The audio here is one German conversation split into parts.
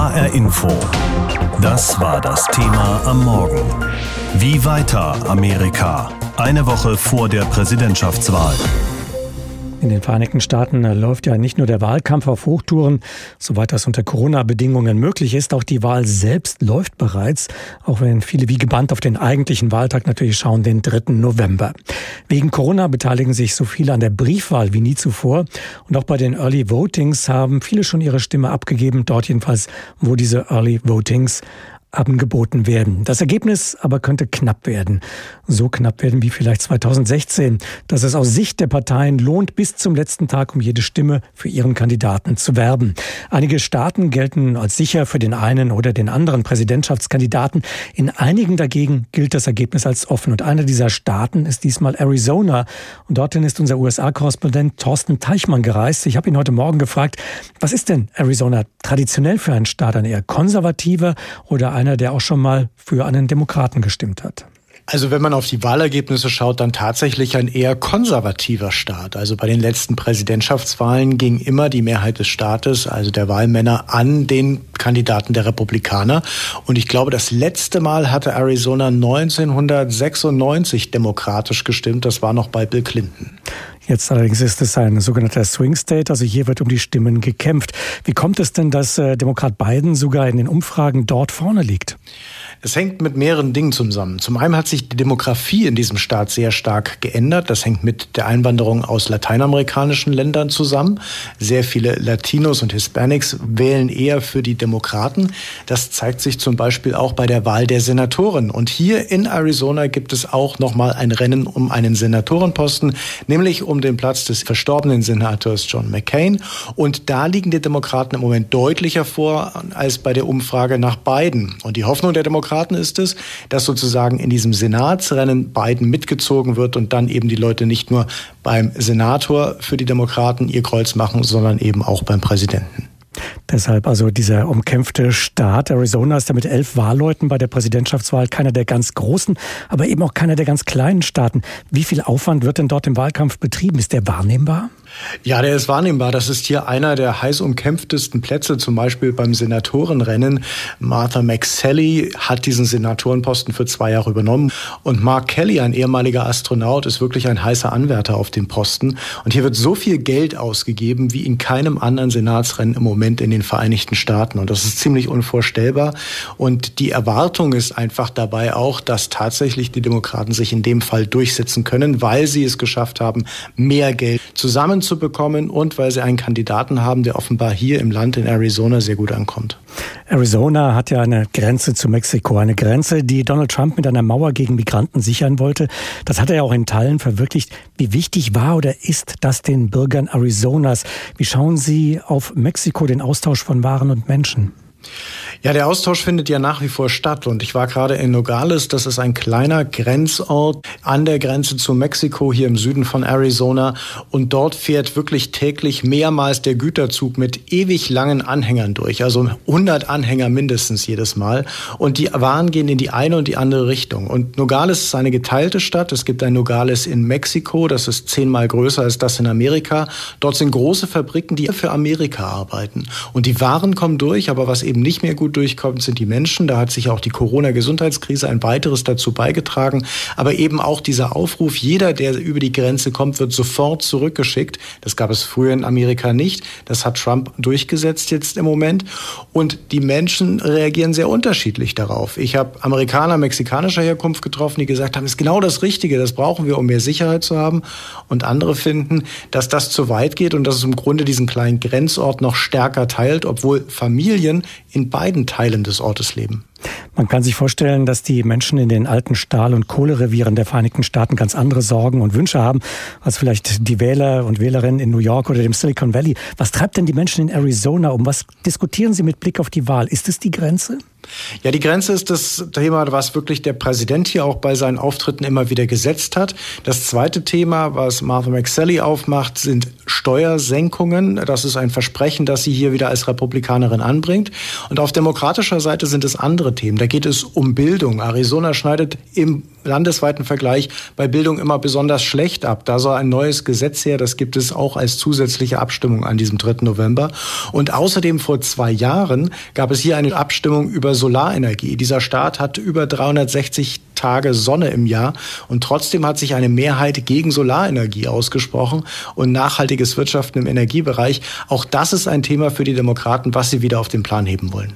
HR Info. Das war das Thema am Morgen. Wie weiter Amerika? Eine Woche vor der Präsidentschaftswahl. In den Vereinigten Staaten läuft ja nicht nur der Wahlkampf auf Hochtouren, soweit das unter Corona-Bedingungen möglich ist. Auch die Wahl selbst läuft bereits, auch wenn viele wie gebannt auf den eigentlichen Wahltag natürlich schauen, den 3. November. Wegen Corona beteiligen sich so viele an der Briefwahl wie nie zuvor. Und auch bei den Early Votings haben viele schon ihre Stimme abgegeben, dort jedenfalls, wo diese Early Votings angeboten werden. Das Ergebnis aber könnte knapp werden. So knapp werden wie vielleicht 2016, dass es aus Sicht der Parteien lohnt, bis zum letzten Tag um jede Stimme für ihren Kandidaten zu werben. Einige Staaten gelten als sicher für den einen oder den anderen Präsidentschaftskandidaten. In einigen dagegen gilt das Ergebnis als offen. Und einer dieser Staaten ist diesmal Arizona. Und dorthin ist unser USA-Korrespondent Thorsten Teichmann gereist. Ich habe ihn heute Morgen gefragt, was ist denn Arizona traditionell für ein Staat? Ein eher konservativer oder einer, der auch schon mal für einen Demokraten gestimmt hat. Also wenn man auf die Wahlergebnisse schaut, dann tatsächlich ein eher konservativer Staat. Also bei den letzten Präsidentschaftswahlen ging immer die Mehrheit des Staates, also der Wahlmänner, an den Kandidaten der Republikaner. Und ich glaube, das letzte Mal hatte Arizona 1996 demokratisch gestimmt. Das war noch bei Bill Clinton. Jetzt allerdings ist es ein sogenannter Swing State, also hier wird um die Stimmen gekämpft. Wie kommt es denn, dass äh, Demokrat Biden sogar in den Umfragen dort vorne liegt? Es hängt mit mehreren Dingen zusammen. Zum einen hat sich die Demografie in diesem Staat sehr stark geändert. Das hängt mit der Einwanderung aus lateinamerikanischen Ländern zusammen. Sehr viele Latinos und Hispanics wählen eher für die Demokraten. Das zeigt sich zum Beispiel auch bei der Wahl der Senatoren. Und hier in Arizona gibt es auch nochmal ein Rennen um einen Senatorenposten, nämlich um den Platz des verstorbenen Senators John McCain. Und da liegen die Demokraten im Moment deutlicher vor als bei der Umfrage nach Biden. Und die Hoffnung der Demokraten ist es, dass sozusagen in diesem Senatsrennen Biden mitgezogen wird und dann eben die Leute nicht nur beim Senator für die Demokraten ihr Kreuz machen, sondern eben auch beim Präsidenten. Deshalb also dieser umkämpfte Staat. Arizona ist ja mit elf Wahlleuten bei der Präsidentschaftswahl keiner der ganz großen, aber eben auch keiner der ganz kleinen Staaten. Wie viel Aufwand wird denn dort im Wahlkampf betrieben? Ist der wahrnehmbar? Ja, der ist wahrnehmbar. Das ist hier einer der heiß umkämpftesten Plätze, zum Beispiel beim Senatorenrennen. Martha McSally hat diesen Senatorenposten für zwei Jahre übernommen. Und Mark Kelly, ein ehemaliger Astronaut, ist wirklich ein heißer Anwärter auf den Posten. Und hier wird so viel Geld ausgegeben wie in keinem anderen Senatsrennen im Moment in den Vereinigten Staaten. Und das ist ziemlich unvorstellbar. Und die Erwartung ist einfach dabei auch, dass tatsächlich die Demokraten sich in dem Fall durchsetzen können, weil sie es geschafft haben, mehr Geld zusammen Stimmen zu bekommen und weil sie einen Kandidaten haben, der offenbar hier im Land in Arizona sehr gut ankommt. Arizona hat ja eine Grenze zu Mexiko, eine Grenze, die Donald Trump mit einer Mauer gegen Migranten sichern wollte. Das hat er ja auch in Teilen verwirklicht. Wie wichtig war oder ist das den Bürgern Arizonas? Wie schauen Sie auf Mexiko, den Austausch von Waren und Menschen? Ja, der Austausch findet ja nach wie vor statt. Und ich war gerade in Nogales, das ist ein kleiner Grenzort an der Grenze zu Mexiko hier im Süden von Arizona. Und dort fährt wirklich täglich mehrmals der Güterzug mit ewig langen Anhängern durch, also 100 Anhänger mindestens jedes Mal. Und die Waren gehen in die eine und die andere Richtung. Und Nogales ist eine geteilte Stadt, es gibt ein Nogales in Mexiko, das ist zehnmal größer als das in Amerika, dort sind große Fabriken, die für Amerika arbeiten. Und die Waren kommen durch, aber was eben nicht mehr gut durchkommt, sind die Menschen. Da hat sich auch die Corona-Gesundheitskrise ein weiteres dazu beigetragen. Aber eben auch dieser Aufruf, jeder, der über die Grenze kommt, wird sofort zurückgeschickt. Das gab es früher in Amerika nicht. Das hat Trump durchgesetzt jetzt im Moment. Und die Menschen reagieren sehr unterschiedlich darauf. Ich habe Amerikaner mexikanischer Herkunft getroffen, die gesagt haben, es ist genau das Richtige, das brauchen wir, um mehr Sicherheit zu haben. Und andere finden, dass das zu weit geht und dass es im Grunde diesen kleinen Grenzort noch stärker teilt, obwohl Familien in beiden Teilen des Ortes leben. Man kann sich vorstellen, dass die Menschen in den alten Stahl- und Kohlerevieren der Vereinigten Staaten ganz andere Sorgen und Wünsche haben als vielleicht die Wähler und Wählerinnen in New York oder dem Silicon Valley. Was treibt denn die Menschen in Arizona um? Was diskutieren sie mit Blick auf die Wahl? Ist es die Grenze? Ja, die Grenze ist das Thema, was wirklich der Präsident hier auch bei seinen Auftritten immer wieder gesetzt hat. Das zweite Thema, was Martha McSally aufmacht, sind Steuersenkungen. Das ist ein Versprechen, das sie hier wieder als Republikanerin anbringt. Und auf demokratischer Seite sind es andere andere Themen. Da geht es um Bildung. Arizona schneidet im landesweiten Vergleich bei Bildung immer besonders schlecht ab. Da soll ein neues Gesetz her, das gibt es auch als zusätzliche Abstimmung an diesem 3. November. Und außerdem vor zwei Jahren gab es hier eine Abstimmung über Solarenergie. Dieser Staat hat über 360 Tage Sonne im Jahr und trotzdem hat sich eine Mehrheit gegen Solarenergie ausgesprochen und nachhaltiges Wirtschaften im Energiebereich. Auch das ist ein Thema für die Demokraten, was sie wieder auf den Plan heben wollen.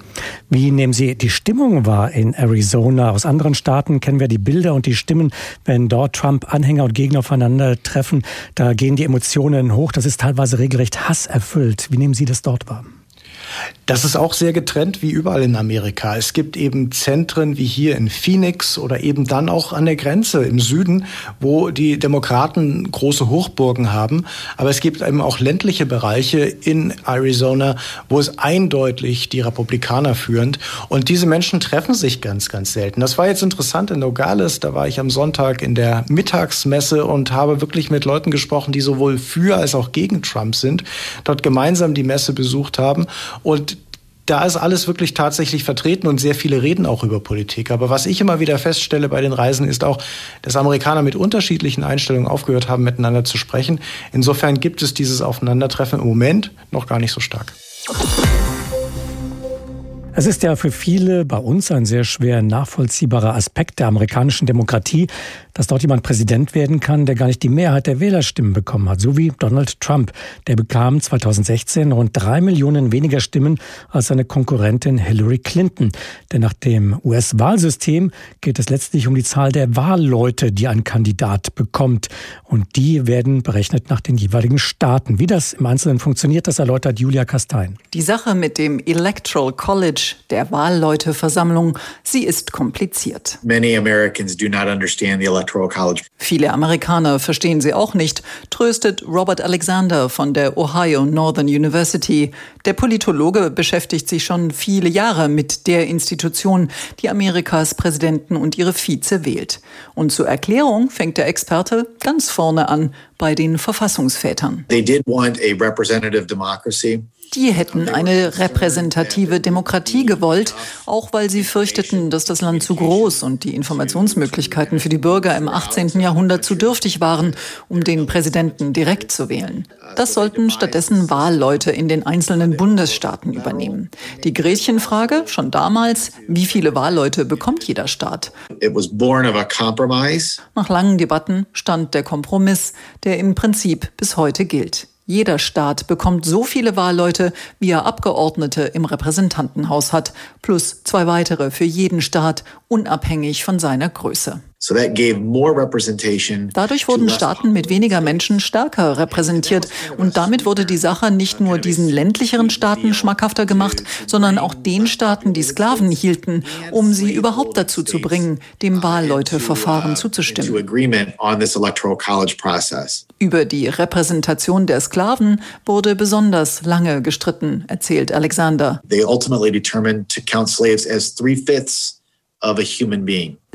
Wie nehmen Sie die Stimmung wahr in Arizona? Aus anderen Staaten kennen wir die Bilder und die Stimmen, wenn dort Trump-Anhänger und Gegner aufeinandertreffen. Da gehen die Emotionen hoch. Das ist teilweise regelrecht hasserfüllt. Wie nehmen Sie das dort wahr? Das ist auch sehr getrennt wie überall in Amerika. Es gibt eben Zentren wie hier in Phoenix oder eben dann auch an der Grenze im Süden, wo die Demokraten große Hochburgen haben. Aber es gibt eben auch ländliche Bereiche in Arizona, wo es eindeutig die Republikaner führen. Und diese Menschen treffen sich ganz, ganz selten. Das war jetzt interessant in Nogales. Da war ich am Sonntag in der Mittagsmesse und habe wirklich mit Leuten gesprochen, die sowohl für als auch gegen Trump sind, dort gemeinsam die Messe besucht haben. Und da ist alles wirklich tatsächlich vertreten und sehr viele reden auch über Politik. Aber was ich immer wieder feststelle bei den Reisen ist auch, dass Amerikaner mit unterschiedlichen Einstellungen aufgehört haben, miteinander zu sprechen. Insofern gibt es dieses Aufeinandertreffen im Moment noch gar nicht so stark. Es ist ja für viele bei uns ein sehr schwer nachvollziehbarer Aspekt der amerikanischen Demokratie, dass dort jemand Präsident werden kann, der gar nicht die Mehrheit der Wählerstimmen bekommen hat, so wie Donald Trump. Der bekam 2016 rund drei Millionen weniger Stimmen als seine Konkurrentin Hillary Clinton. Denn nach dem US-Wahlsystem geht es letztlich um die Zahl der Wahlleute, die ein Kandidat bekommt. Und die werden berechnet nach den jeweiligen Staaten. Wie das im Einzelnen funktioniert, das erläutert Julia Kastein. Die Sache mit dem Electoral College der Wahlleuteversammlung, sie ist kompliziert. Viele Amerikaner verstehen sie auch nicht, tröstet Robert Alexander von der Ohio Northern University. Der Politologe beschäftigt sich schon viele Jahre mit der Institution, die Amerikas Präsidenten und ihre Vize wählt. Und zur Erklärung fängt der Experte ganz vorne an bei den Verfassungsvätern. They did want a representative democracy. Die hätten eine repräsentative Demokratie gewollt, auch weil sie fürchteten, dass das Land zu groß und die Informationsmöglichkeiten für die Bürger im 18. Jahrhundert zu dürftig waren, um den Präsidenten direkt zu wählen. Das sollten stattdessen Wahlleute in den einzelnen Bundesstaaten übernehmen. Die Gretchenfrage schon damals, wie viele Wahlleute bekommt jeder Staat? Nach langen Debatten stand der Kompromiss, der im Prinzip bis heute gilt. Jeder Staat bekommt so viele Wahlleute, wie er Abgeordnete im Repräsentantenhaus hat, plus zwei weitere für jeden Staat, unabhängig von seiner Größe. Dadurch wurden Staaten mit weniger Menschen stärker repräsentiert und damit wurde die Sache nicht nur diesen ländlicheren Staaten schmackhafter gemacht, sondern auch den Staaten, die Sklaven hielten, um sie überhaupt dazu zu bringen, dem Wahlleuteverfahren uh, zuzustimmen. Über die Repräsentation der Sklaven wurde besonders lange gestritten, erzählt Alexander. They ultimately determined to count slaves as three-fifths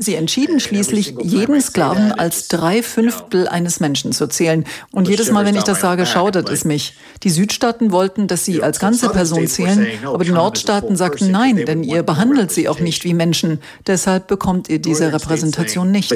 Sie entschieden schließlich, jeden Sklaven als drei Fünftel eines Menschen zu zählen. Und jedes Mal, wenn ich das sage, schaudert es mich. Die Südstaaten wollten, dass sie als ganze Person zählen, aber die Nordstaaten sagten nein, denn ihr behandelt sie auch nicht wie Menschen. Deshalb bekommt ihr diese Repräsentation nicht.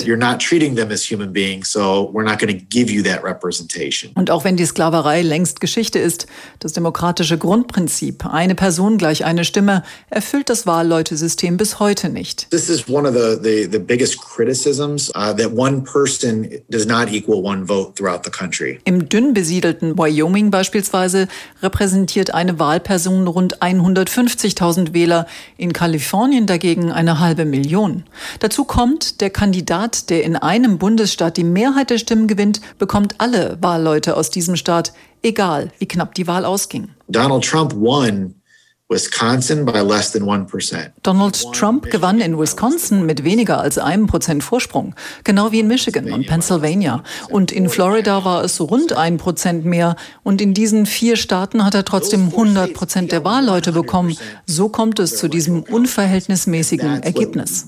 Und auch wenn die Sklaverei längst Geschichte ist, das demokratische Grundprinzip, eine Person gleich eine Stimme, erfüllt das Wahlleutesystem bis heute nicht. This is one of the, the the biggest criticisms uh, that one person does not equal one vote throughout the country. Im dünn besiedelten Wyoming beispielsweise repräsentiert eine Wahlperson rund 150.000 Wähler, in Kalifornien dagegen eine halbe Million. Dazu kommt, der Kandidat, der in einem Bundesstaat die Mehrheit der Stimmen gewinnt, bekommt alle Wahlleute aus diesem Staat, egal wie knapp die Wahl ausging. Donald Trump won Wisconsin by less than 1%. Donald Trump gewann in Wisconsin mit weniger als einem Prozent Vorsprung, genau wie in Michigan und Pennsylvania. Und in Florida war es rund ein Prozent mehr. Und in diesen vier Staaten hat er trotzdem 100 Prozent der Wahlleute bekommen. So kommt es zu diesem unverhältnismäßigen Ergebnis.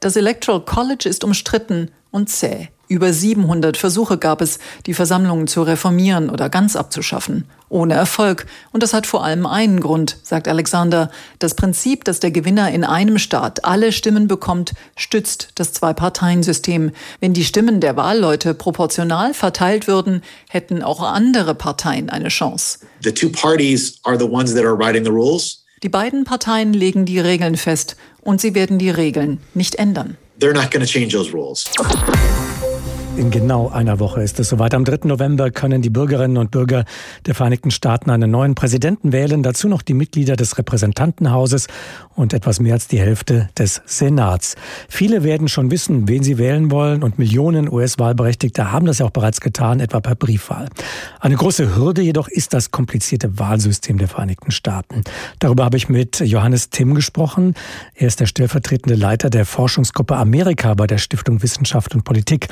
Das Electoral College ist umstritten und zäh. Über 700 Versuche gab es, die Versammlungen zu reformieren oder ganz abzuschaffen. Ohne Erfolg. Und das hat vor allem einen Grund, sagt Alexander. Das Prinzip, dass der Gewinner in einem Staat alle Stimmen bekommt, stützt das Zwei-Parteien-System. Wenn die Stimmen der Wahlleute proportional verteilt würden, hätten auch andere Parteien eine Chance. The two parties are the ones that are writing the rules. Die beiden Parteien legen die Regeln fest und sie werden die Regeln nicht ändern. They're not going to change those rules. In genau einer Woche ist es soweit. Am 3. November können die Bürgerinnen und Bürger der Vereinigten Staaten einen neuen Präsidenten wählen, dazu noch die Mitglieder des Repräsentantenhauses und etwas mehr als die Hälfte des Senats. Viele werden schon wissen, wen sie wählen wollen und Millionen US-Wahlberechtigte haben das ja auch bereits getan, etwa per Briefwahl. Eine große Hürde jedoch ist das komplizierte Wahlsystem der Vereinigten Staaten. Darüber habe ich mit Johannes Timm gesprochen. Er ist der stellvertretende Leiter der Forschungsgruppe Amerika bei der Stiftung Wissenschaft und Politik.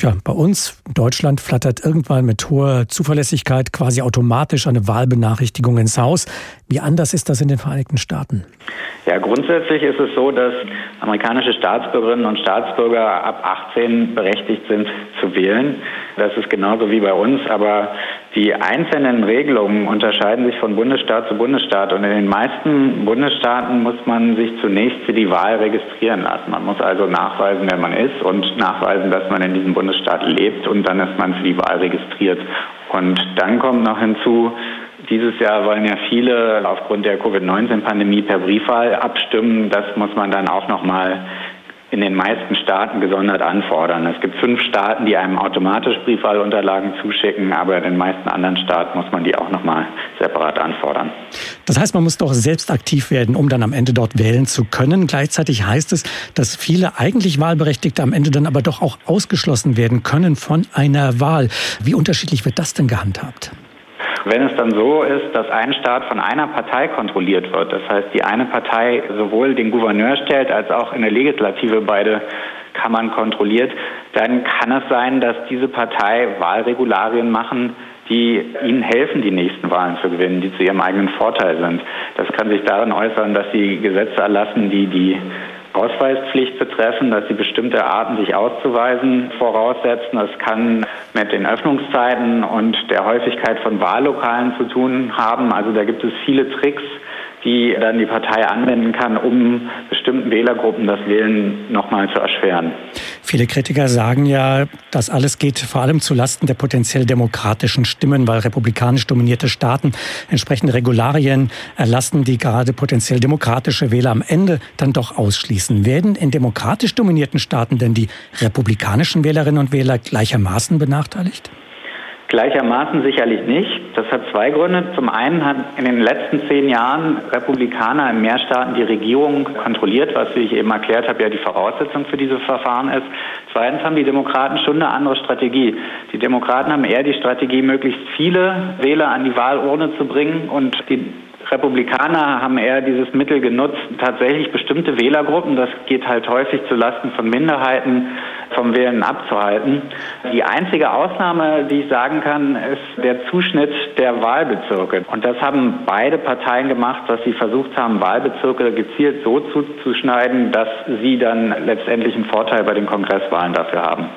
Ja, ja, bei uns in Deutschland flattert irgendwann mit hoher Zuverlässigkeit quasi automatisch eine Wahlbenachrichtigung ins Haus. Wie anders ist das in den Vereinigten Staaten? Ja, grundsätzlich ist es so, dass amerikanische Staatsbürgerinnen und Staatsbürger ab 18 berechtigt sind zu wählen. Das ist genauso wie bei uns, aber die einzelnen Regelungen unterscheiden sich von Bundesstaat zu Bundesstaat und in den meisten Bundesstaaten muss man sich zunächst für die Wahl registrieren lassen. Man muss also nachweisen, wer man ist und nachweisen, dass man in diesem Bundesstaat lebt und dann ist man für die Wahl registriert. Und dann kommt noch hinzu, dieses Jahr wollen ja viele aufgrund der Covid-19-Pandemie per Briefwahl abstimmen. Das muss man dann auch noch mal in den meisten Staaten gesondert anfordern. Es gibt fünf Staaten, die einem automatisch Briefwahlunterlagen zuschicken, aber in den meisten anderen Staaten muss man die auch nochmal separat anfordern. Das heißt, man muss doch selbst aktiv werden, um dann am Ende dort wählen zu können. Gleichzeitig heißt es, dass viele eigentlich Wahlberechtigte am Ende dann aber doch auch ausgeschlossen werden können von einer Wahl. Wie unterschiedlich wird das denn gehandhabt? Wenn es dann so ist, dass ein Staat von einer Partei kontrolliert wird, das heißt, die eine Partei sowohl den Gouverneur stellt als auch in der Legislative beide Kammern kontrolliert, dann kann es sein, dass diese Partei Wahlregularien machen, die ihnen helfen, die nächsten Wahlen zu gewinnen, die zu ihrem eigenen Vorteil sind. Das kann sich darin äußern, dass sie Gesetze erlassen, die die Ausweispflicht betreffen, dass sie bestimmte Arten, sich auszuweisen, voraussetzen. Das kann mit den Öffnungszeiten und der Häufigkeit von Wahllokalen zu tun haben. Also da gibt es viele Tricks, die dann die Partei anwenden kann, um bestimmten Wählergruppen das Wählen nochmal zu erschweren. Viele Kritiker sagen ja, das alles geht vor allem zulasten der potenziell demokratischen Stimmen, weil republikanisch dominierte Staaten entsprechende Regularien erlassen, die gerade potenziell demokratische Wähler am Ende dann doch ausschließen. Werden in demokratisch dominierten Staaten denn die republikanischen Wählerinnen und Wähler gleichermaßen benachteiligt? Gleichermaßen sicherlich nicht. Das hat zwei Gründe. Zum einen hat in den letzten zehn Jahren Republikaner in mehr Staaten die Regierung kontrolliert, was, wie ich eben erklärt habe, ja die Voraussetzung für diese Verfahren ist. Zweitens haben die Demokraten schon eine andere Strategie. Die Demokraten haben eher die Strategie, möglichst viele Wähler an die Wahlurne zu bringen und die Republikaner haben eher dieses Mittel genutzt, tatsächlich bestimmte Wählergruppen, das geht halt häufig zu Lasten von Minderheiten, vom Wählen abzuhalten. Die einzige Ausnahme, die ich sagen kann, ist der Zuschnitt der Wahlbezirke. Und das haben beide Parteien gemacht, dass sie versucht haben, Wahlbezirke gezielt so zuzuschneiden, dass sie dann letztendlich einen Vorteil bei den Kongresswahlen dafür haben.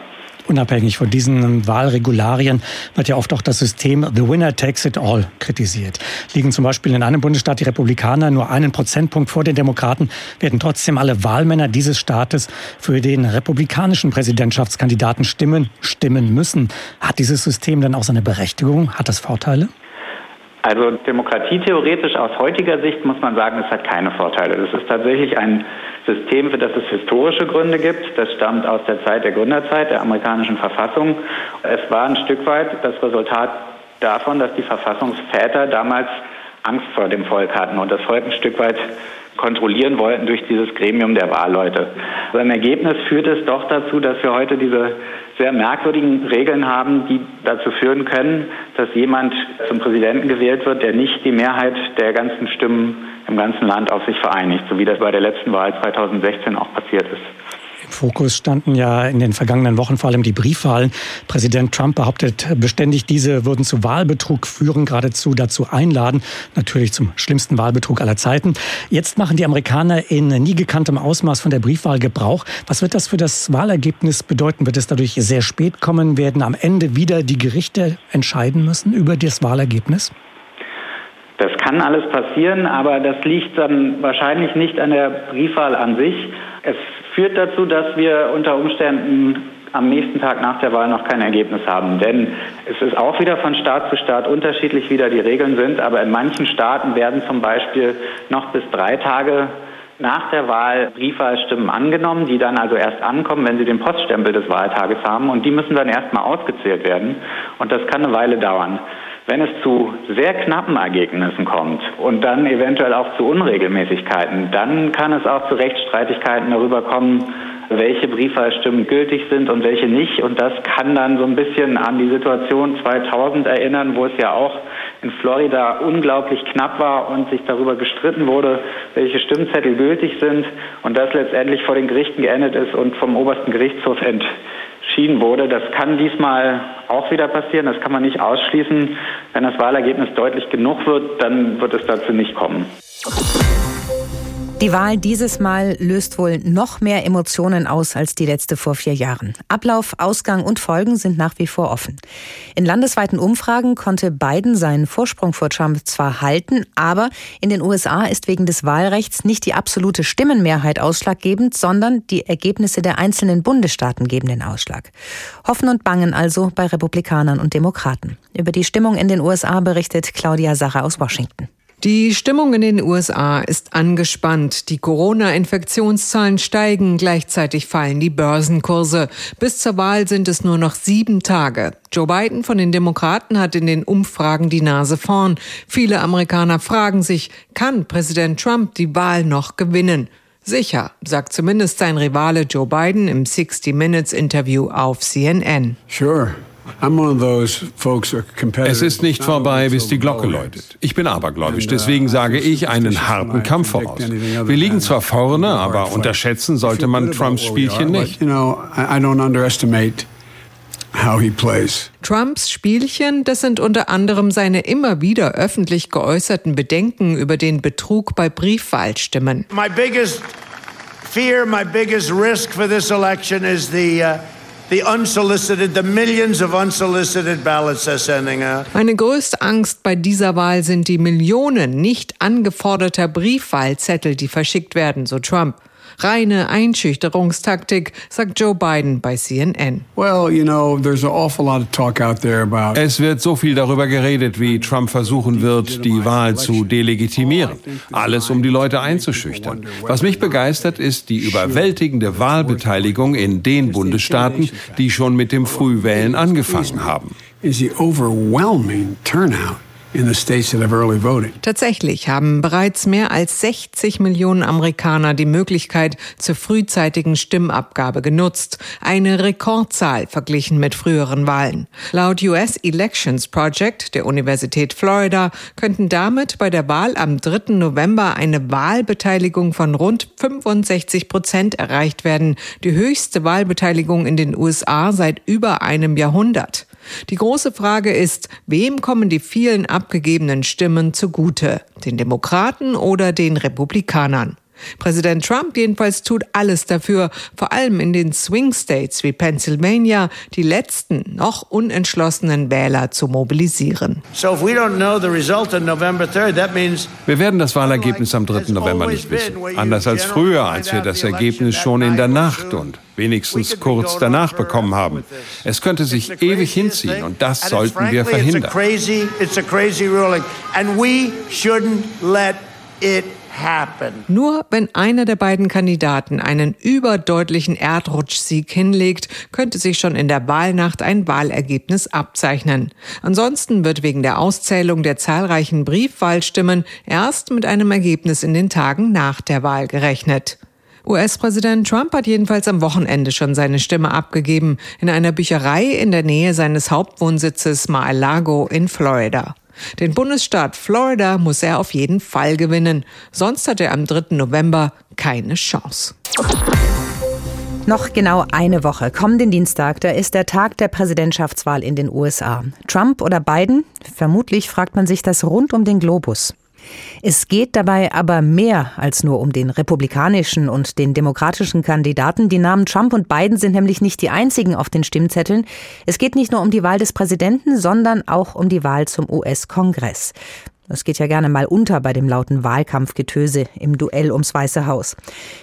Unabhängig von diesen Wahlregularien wird ja oft auch das System The Winner Takes It All kritisiert. Liegen zum Beispiel in einem Bundesstaat die Republikaner nur einen Prozentpunkt vor den Demokraten, werden trotzdem alle Wahlmänner dieses Staates für den republikanischen Präsidentschaftskandidaten stimmen, stimmen müssen. Hat dieses System dann auch seine Berechtigung? Hat das Vorteile? Also Demokratie theoretisch aus heutiger Sicht muss man sagen, es hat keine Vorteile. Das ist tatsächlich ein System, für das es historische Gründe gibt. Das stammt aus der Zeit der Gründerzeit der amerikanischen Verfassung. Es war ein Stück weit das Resultat davon, dass die Verfassungsväter damals Angst vor dem Volk hatten und das Volk ein Stück weit kontrollieren wollten durch dieses Gremium der Wahlleute. Aber im Ergebnis führt es doch dazu, dass wir heute diese sehr merkwürdigen Regeln haben, die dazu führen können, dass jemand zum Präsidenten gewählt wird, der nicht die Mehrheit der ganzen Stimmen im ganzen Land auf sich vereinigt, so wie das bei der letzten Wahl 2016 auch passiert ist. Fokus standen ja in den vergangenen Wochen vor allem die Briefwahlen. Präsident Trump behauptet beständig, diese würden zu Wahlbetrug führen, geradezu dazu einladen, natürlich zum schlimmsten Wahlbetrug aller Zeiten. Jetzt machen die Amerikaner in nie gekanntem Ausmaß von der Briefwahl Gebrauch. Was wird das für das Wahlergebnis bedeuten? Wird es dadurch sehr spät kommen? Werden am Ende wieder die Gerichte entscheiden müssen über das Wahlergebnis? Das kann alles passieren, aber das liegt dann wahrscheinlich nicht an der Briefwahl an sich. Es führt dazu, dass wir unter Umständen am nächsten Tag nach der Wahl noch kein Ergebnis haben. Denn es ist auch wieder von Staat zu Staat unterschiedlich, wie da die Regeln sind. Aber in manchen Staaten werden zum Beispiel noch bis drei Tage nach der Wahl Briefwahlstimmen angenommen, die dann also erst ankommen, wenn sie den Poststempel des Wahltages haben. Und die müssen dann erstmal ausgezählt werden. Und das kann eine Weile dauern. Wenn es zu sehr knappen Ergebnissen kommt und dann eventuell auch zu Unregelmäßigkeiten, dann kann es auch zu Rechtsstreitigkeiten darüber kommen, welche Briefwahlstimmen gültig sind und welche nicht. Und das kann dann so ein bisschen an die Situation 2000 erinnern, wo es ja auch in Florida unglaublich knapp war und sich darüber gestritten wurde, welche Stimmzettel gültig sind und das letztendlich vor den Gerichten geendet ist und vom obersten Gerichtshof entschieden wurde. Das kann diesmal auch wieder passieren. Das kann man nicht ausschließen. Wenn das Wahlergebnis deutlich genug wird, dann wird es dazu nicht kommen. Die Wahl dieses Mal löst wohl noch mehr Emotionen aus als die letzte vor vier Jahren. Ablauf, Ausgang und Folgen sind nach wie vor offen. In landesweiten Umfragen konnte Biden seinen Vorsprung vor Trump zwar halten, aber in den USA ist wegen des Wahlrechts nicht die absolute Stimmenmehrheit ausschlaggebend, sondern die Ergebnisse der einzelnen Bundesstaaten geben den Ausschlag. Hoffen und bangen also bei Republikanern und Demokraten. Über die Stimmung in den USA berichtet Claudia Sacher aus Washington. Die Stimmung in den USA ist angespannt. Die Corona-Infektionszahlen steigen, gleichzeitig fallen die Börsenkurse. Bis zur Wahl sind es nur noch sieben Tage. Joe Biden von den Demokraten hat in den Umfragen die Nase vorn. Viele Amerikaner fragen sich, kann Präsident Trump die Wahl noch gewinnen? Sicher, sagt zumindest sein Rivale Joe Biden im 60 Minutes Interview auf CNN. Sure. Es ist nicht vorbei, bis die Glocke läutet. Ich bin abergläubisch, deswegen sage ich einen harten Kampf voraus. Wir liegen zwar vorne, aber unterschätzen sollte man Trumps Spielchen nicht. Trumps Spielchen, das sind unter anderem seine immer wieder öffentlich geäußerten Bedenken über den Betrug bei Briefwahlstimmen. My biggest fear, my biggest risk for this election is the uh Meine größte Angst bei dieser Wahl sind die Millionen nicht angeforderter Briefwahlzettel, die verschickt werden, so Trump. Reine Einschüchterungstaktik, sagt Joe Biden bei CNN. Es wird so viel darüber geredet, wie Trump versuchen wird, die Wahl zu delegitimieren. Alles, um die Leute einzuschüchtern. Was mich begeistert, ist die überwältigende Wahlbeteiligung in den Bundesstaaten, die schon mit dem Frühwählen angefangen haben. Is the overwhelming turnout Tatsächlich haben bereits mehr als 60 Millionen Amerikaner die Möglichkeit zur frühzeitigen Stimmabgabe genutzt. Eine Rekordzahl verglichen mit früheren Wahlen. Laut US Elections Project der Universität Florida könnten damit bei der Wahl am 3. November eine Wahlbeteiligung von rund 65 Prozent erreicht werden. Die höchste Wahlbeteiligung in den USA seit über einem Jahrhundert. Die große Frage ist, wem kommen die vielen abgegebenen Stimmen zugute? Den Demokraten oder den Republikanern? Präsident Trump jedenfalls tut alles dafür, vor allem in den Swing States wie Pennsylvania, die letzten noch unentschlossenen Wähler zu mobilisieren. Wir werden das Wahlergebnis am 3. November nicht wissen. Anders als früher, als wir das Ergebnis schon in der Nacht und wenigstens kurz danach bekommen haben. Es könnte sich ewig hinziehen und das sollten wir verhindern. Nur wenn einer der beiden Kandidaten einen überdeutlichen Erdrutschsieg hinlegt, könnte sich schon in der Wahlnacht ein Wahlergebnis abzeichnen. Ansonsten wird wegen der Auszählung der zahlreichen Briefwahlstimmen erst mit einem Ergebnis in den Tagen nach der Wahl gerechnet. US-Präsident Trump hat jedenfalls am Wochenende schon seine Stimme abgegeben in einer Bücherei in der Nähe seines Hauptwohnsitzes Mar-a-Lago in Florida. Den Bundesstaat Florida muss er auf jeden Fall gewinnen, sonst hat er am 3. November keine Chance. Noch genau eine Woche, kommenden Dienstag, da ist der Tag der Präsidentschaftswahl in den USA. Trump oder Biden? Vermutlich fragt man sich das rund um den Globus. Es geht dabei aber mehr als nur um den republikanischen und den demokratischen Kandidaten. Die Namen Trump und Biden sind nämlich nicht die einzigen auf den Stimmzetteln. Es geht nicht nur um die Wahl des Präsidenten, sondern auch um die Wahl zum US-Kongress. Das geht ja gerne mal unter bei dem lauten Wahlkampfgetöse im Duell ums Weiße Haus.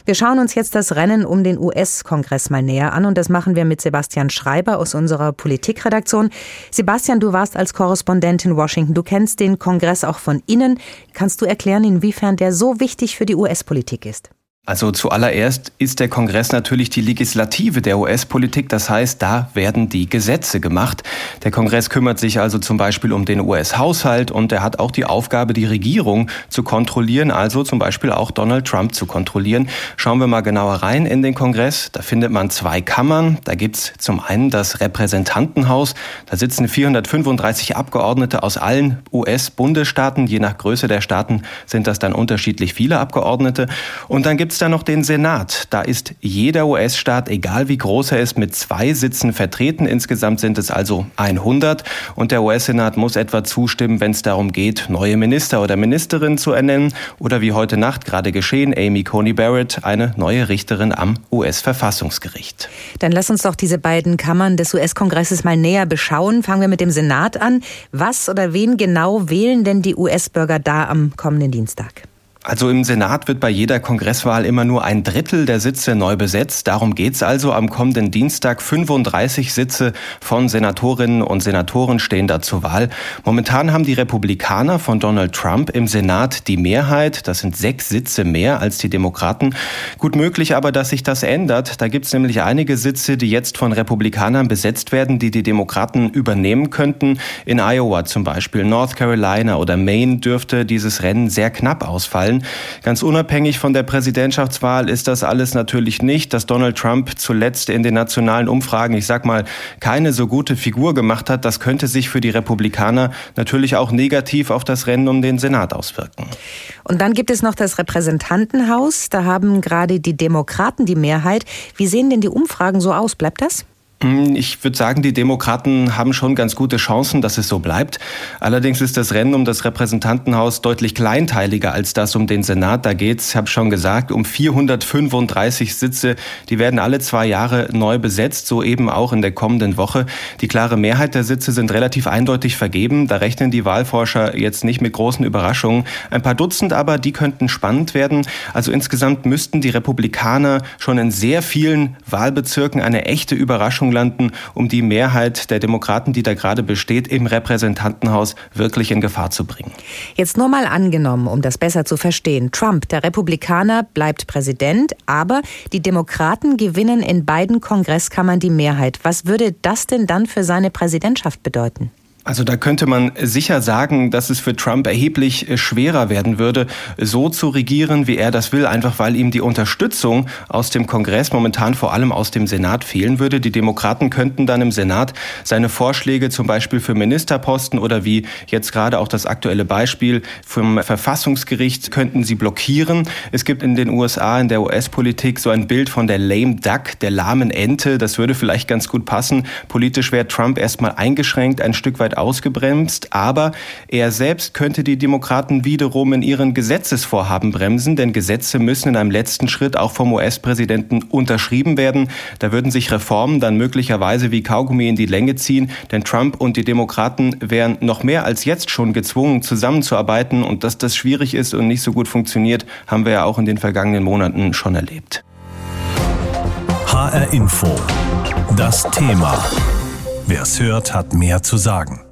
Wir schauen uns jetzt das Rennen um den US-Kongress mal näher an und das machen wir mit Sebastian Schreiber aus unserer Politikredaktion. Sebastian, du warst als Korrespondent in Washington. Du kennst den Kongress auch von innen. Kannst du erklären, inwiefern der so wichtig für die US-Politik ist? Also zuallererst ist der Kongress natürlich die Legislative der US-Politik. Das heißt, da werden die Gesetze gemacht. Der Kongress kümmert sich also zum Beispiel um den US-Haushalt und er hat auch die Aufgabe, die Regierung zu kontrollieren, also zum Beispiel auch Donald Trump zu kontrollieren. Schauen wir mal genauer rein in den Kongress. Da findet man zwei Kammern. Da gibt's zum einen das Repräsentantenhaus. Da sitzen 435 Abgeordnete aus allen US-Bundesstaaten. Je nach Größe der Staaten sind das dann unterschiedlich viele Abgeordnete. Und dann gibt's da noch den Senat. Da ist jeder US-Staat, egal wie groß er ist, mit zwei Sitzen vertreten. Insgesamt sind es also 100. Und der US-Senat muss etwa zustimmen, wenn es darum geht, neue Minister oder Ministerinnen zu ernennen. Oder wie heute Nacht gerade geschehen, Amy Coney Barrett, eine neue Richterin am US-Verfassungsgericht. Dann lass uns doch diese beiden Kammern des US-Kongresses mal näher beschauen. Fangen wir mit dem Senat an. Was oder wen genau wählen denn die US-Bürger da am kommenden Dienstag? Also im Senat wird bei jeder Kongresswahl immer nur ein Drittel der Sitze neu besetzt. Darum geht's also. Am kommenden Dienstag 35 Sitze von Senatorinnen und Senatoren stehen da zur Wahl. Momentan haben die Republikaner von Donald Trump im Senat die Mehrheit. Das sind sechs Sitze mehr als die Demokraten. Gut möglich aber, dass sich das ändert. Da gibt's nämlich einige Sitze, die jetzt von Republikanern besetzt werden, die die Demokraten übernehmen könnten. In Iowa zum Beispiel, North Carolina oder Maine dürfte dieses Rennen sehr knapp ausfallen. Ganz unabhängig von der Präsidentschaftswahl ist das alles natürlich nicht, dass Donald Trump zuletzt in den nationalen Umfragen, ich sag mal, keine so gute Figur gemacht hat. Das könnte sich für die Republikaner natürlich auch negativ auf das Rennen um den Senat auswirken. Und dann gibt es noch das Repräsentantenhaus. Da haben gerade die Demokraten die Mehrheit. Wie sehen denn die Umfragen so aus? Bleibt das? Hm, ich würde sagen, die Demokraten haben schon ganz gute Chancen, dass es so bleibt. Allerdings ist das Rennen um das Repräsentantenhaus deutlich kleinteiliger als das um den Senat. Da geht's, ich habe schon gesagt, um 435 Sitze. Die werden alle zwei Jahre neu besetzt, so eben auch in der kommenden Woche. Die klare Mehrheit der Sitze sind relativ eindeutig vergeben. Da rechnen die Wahlforscher jetzt nicht mit großen Überraschungen. Ein paar Dutzend aber, die könnten spannend werden. Also insgesamt müssten die Republikaner schon in sehr vielen Wahlbezirken eine echte Überraschung Verantwortung landen, um die Mehrheit der Demokraten, die da gerade besteht, im Repräsentantenhaus wirklich in Gefahr zu bringen. Jetzt nur mal angenommen, um das besser zu verstehen. Trump, der Republikaner, bleibt Präsident, aber die Demokraten gewinnen in beiden Kongresskammern die Mehrheit. Was würde das denn dann für seine Präsidentschaft bedeuten? Also da könnte man sicher sagen, dass es für Trump erheblich äh, schwerer werden würde, so zu regieren, wie er das will, einfach weil ihm die Unterstützung aus dem Kongress, momentan vor allem aus dem Senat, fehlen würde. Die Demokraten könnten dann im Senat seine Vorschläge zum Beispiel für Ministerposten oder wie jetzt gerade auch das aktuelle Beispiel vom Verfassungsgericht könnten sie blockieren. Es gibt in den USA, in der US-Politik so ein Bild von der lame duck, der lahmen Ente. Das würde vielleicht ganz gut passen. Politisch wäre Trump erstmal eingeschränkt, ein Stück weit ausgebremst, aber er selbst könnte die Demokraten wiederum in ihren Gesetzesvorhaben bremsen, denn Gesetze müssen in einem letzten Schritt auch vom US-Präsidenten unterschrieben werden. Da würden sich Reformen dann möglicherweise wie Kaugummi in die Länge ziehen, denn Trump und die Demokraten wären noch mehr als jetzt schon gezwungen, zusammenzuarbeiten und dass das schwierig ist und nicht so gut funktioniert, haben wir ja auch in den vergangenen Monaten schon erlebt. HR Info. Das Thema. Wer es hört, hat mehr zu sagen.